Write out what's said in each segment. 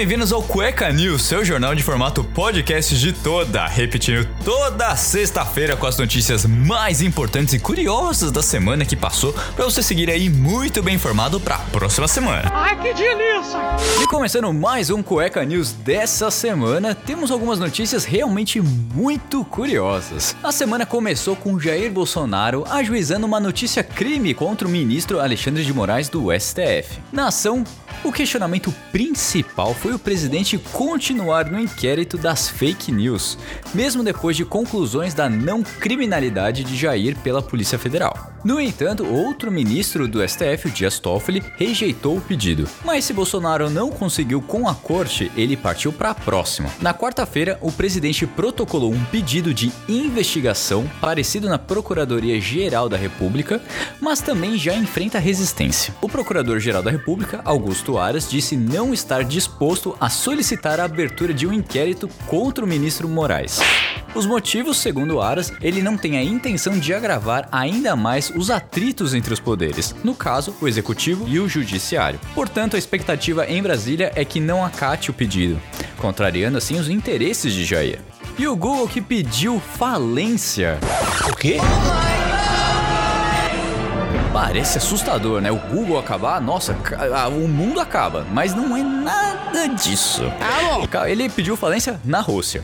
bem-vindos ao Cueca News, seu jornal de formato podcast de toda, repetindo toda sexta-feira com as notícias mais importantes e curiosas da semana que passou, para você seguir aí muito bem informado para a próxima semana. Ai, que delícia! E começando mais um Cueca News dessa semana, temos algumas notícias realmente muito curiosas. A semana começou com Jair Bolsonaro ajuizando uma notícia crime contra o ministro Alexandre de Moraes do STF. Na ação, o questionamento principal foi o presidente continuar no inquérito das fake news, mesmo depois de conclusões da não criminalidade de Jair pela Polícia Federal. No entanto, outro ministro do STF, o Dias Toffoli, rejeitou o pedido. Mas se Bolsonaro não conseguiu com a corte, ele partiu para a próxima. Na quarta-feira, o presidente protocolou um pedido de investigação parecido na Procuradoria-Geral da República, mas também já enfrenta resistência. O Procurador-Geral da República, Augusto Aras, disse não estar disposto a solicitar a abertura de um inquérito contra o ministro Moraes. Os motivos, segundo Aras, ele não tem a intenção de agravar ainda mais os atritos entre os poderes, no caso, o executivo e o judiciário. Portanto, a expectativa em Brasília é que não acate o pedido, contrariando assim os interesses de Jair. E o Google que pediu falência. O quê? Parece assustador, né? O Google acabar, nossa, o mundo acaba. Mas não é nada disso. Ele pediu falência na Rússia.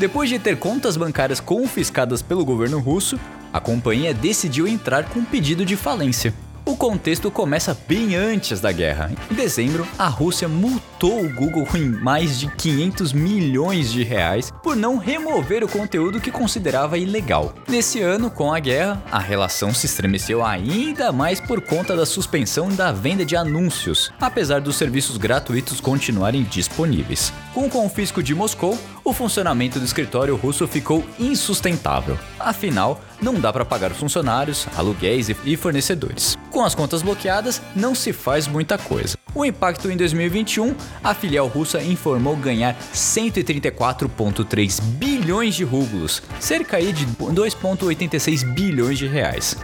Depois de ter contas bancárias confiscadas pelo governo russo, a companhia decidiu entrar com um pedido de falência. O contexto começa bem antes da guerra. Em dezembro, a Rússia multou o Google em mais de 500 milhões de reais por não remover o conteúdo que considerava ilegal. Nesse ano, com a guerra, a relação se estremeceu ainda mais por conta da suspensão da venda de anúncios, apesar dos serviços gratuitos continuarem disponíveis. Com o confisco de Moscou, o funcionamento do escritório russo ficou insustentável. Afinal, não dá para pagar funcionários, aluguéis e fornecedores. Com as contas bloqueadas, não se faz muita coisa. O impacto em 2021, a filial russa informou ganhar 134,3 bilhões de rublos, cerca de 2,86 bilhões de reais.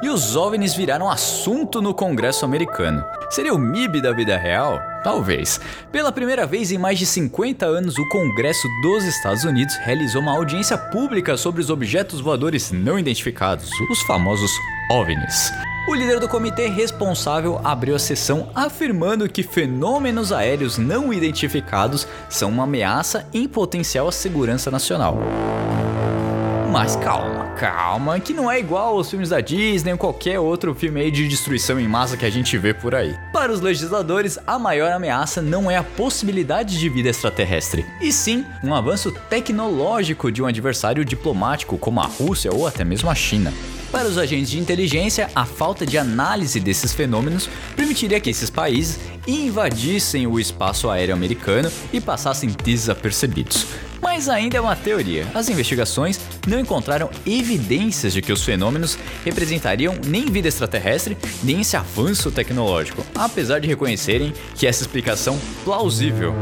E os OVNIs viraram assunto no Congresso americano. Seria o MIB da vida real? Talvez. Pela primeira vez em mais de 50 anos, o Congresso dos Estados Unidos realizou uma audiência pública sobre os objetos voadores não identificados, os famosos OVNIs. O líder do comitê responsável abriu a sessão afirmando que fenômenos aéreos não identificados são uma ameaça em potencial à segurança nacional. Mas calma, calma, que não é igual aos filmes da Disney ou qualquer outro filme aí de destruição em massa que a gente vê por aí. Para os legisladores, a maior ameaça não é a possibilidade de vida extraterrestre, e sim um avanço tecnológico de um adversário diplomático como a Rússia ou até mesmo a China. Para os agentes de inteligência, a falta de análise desses fenômenos permitiria que esses países invadissem o espaço aéreo americano e passassem desapercebidos. Mas ainda é uma teoria. As investigações não encontraram evidências de que os fenômenos representariam nem vida extraterrestre, nem esse avanço tecnológico, apesar de reconhecerem que essa explicação plausível.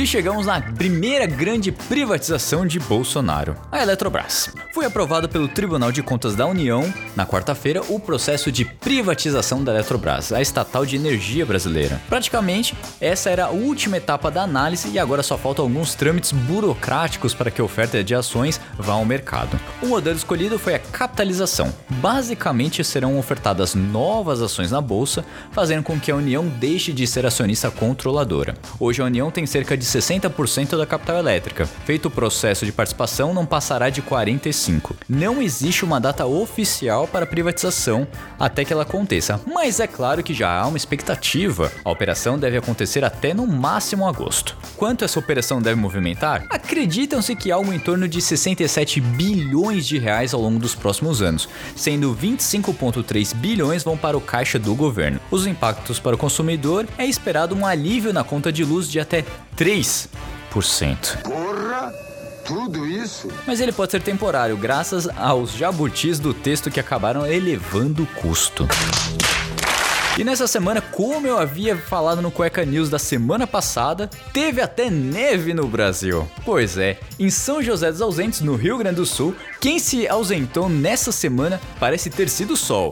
E chegamos na primeira grande privatização de Bolsonaro, a Eletrobras. Foi aprovado pelo Tribunal de Contas da União, na quarta-feira, o processo de privatização da Eletrobras, a estatal de energia brasileira. Praticamente, essa era a última etapa da análise e agora só faltam alguns trâmites burocráticos para que a oferta de ações vá ao mercado. O modelo escolhido foi a capitalização. Basicamente, serão ofertadas novas ações na bolsa, fazendo com que a União deixe de ser acionista controladora. Hoje a União tem cerca de 60% da capital elétrica. Feito o processo de participação, não passará de 45. Não existe uma data oficial para privatização até que ela aconteça, mas é claro que já há uma expectativa. A operação deve acontecer até no máximo agosto. Quanto essa operação deve movimentar? Acreditam-se que algo em torno de 67 bilhões de reais ao longo dos próximos anos, sendo 25,3 bilhões vão para o caixa do governo. Os impactos para o consumidor é esperado um alívio na conta de luz de até 3%. Porra! Tudo isso? Mas ele pode ser temporário, graças aos jabutis do texto que acabaram elevando o custo. E nessa semana, como eu havia falado no Cueca News da semana passada, teve até neve no Brasil. Pois é, em São José dos Ausentes, no Rio Grande do Sul, quem se ausentou nessa semana parece ter sido o sol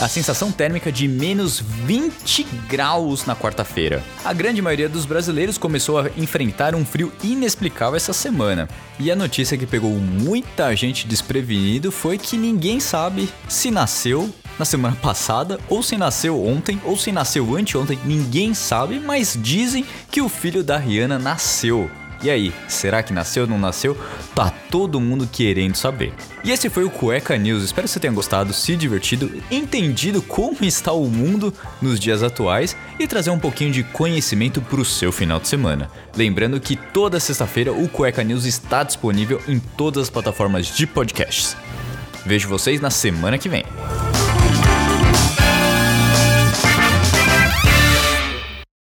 a sensação térmica de menos 20 graus na quarta-feira. A grande maioria dos brasileiros começou a enfrentar um frio inexplicável essa semana. E a notícia que pegou muita gente desprevenido foi que ninguém sabe se nasceu na semana passada, ou se nasceu ontem, ou se nasceu anteontem, ninguém sabe, mas dizem que o filho da Rihanna nasceu. E aí, será que nasceu ou não nasceu? Tá todo mundo querendo saber. E esse foi o Cueca News. Espero que você tenha gostado, se divertido, entendido como está o mundo nos dias atuais e trazer um pouquinho de conhecimento para o seu final de semana. Lembrando que toda sexta-feira o Cueca News está disponível em todas as plataformas de podcasts. Vejo vocês na semana que vem.